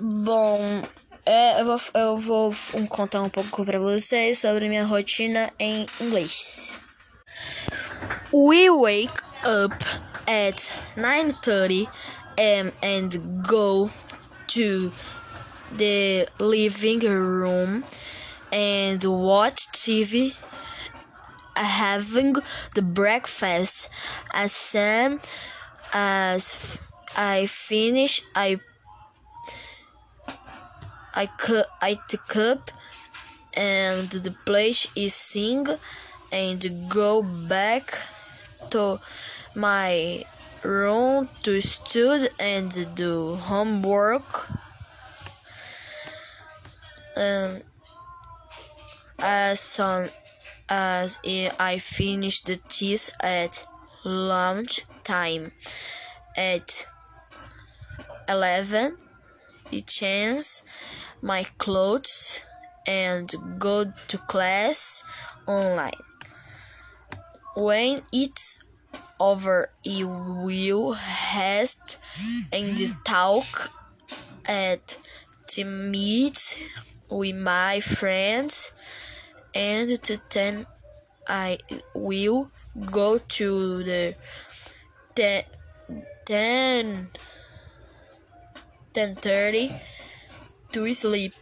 Bom, é, eu, vou, eu vou contar um pouco para vocês sobre minha rotina em inglês. We wake up at 9:30 am and go to the living room and watch TV having the breakfast as soon as I finish I I I took up and the place is sing and go back to my room to study and do homework. Um, as soon as I finish the test at lunch time at 11 I change my clothes and go to class online. When it's over, you will rest and talk at to meet with my friends and then I will go to the then 10.30 to sleep.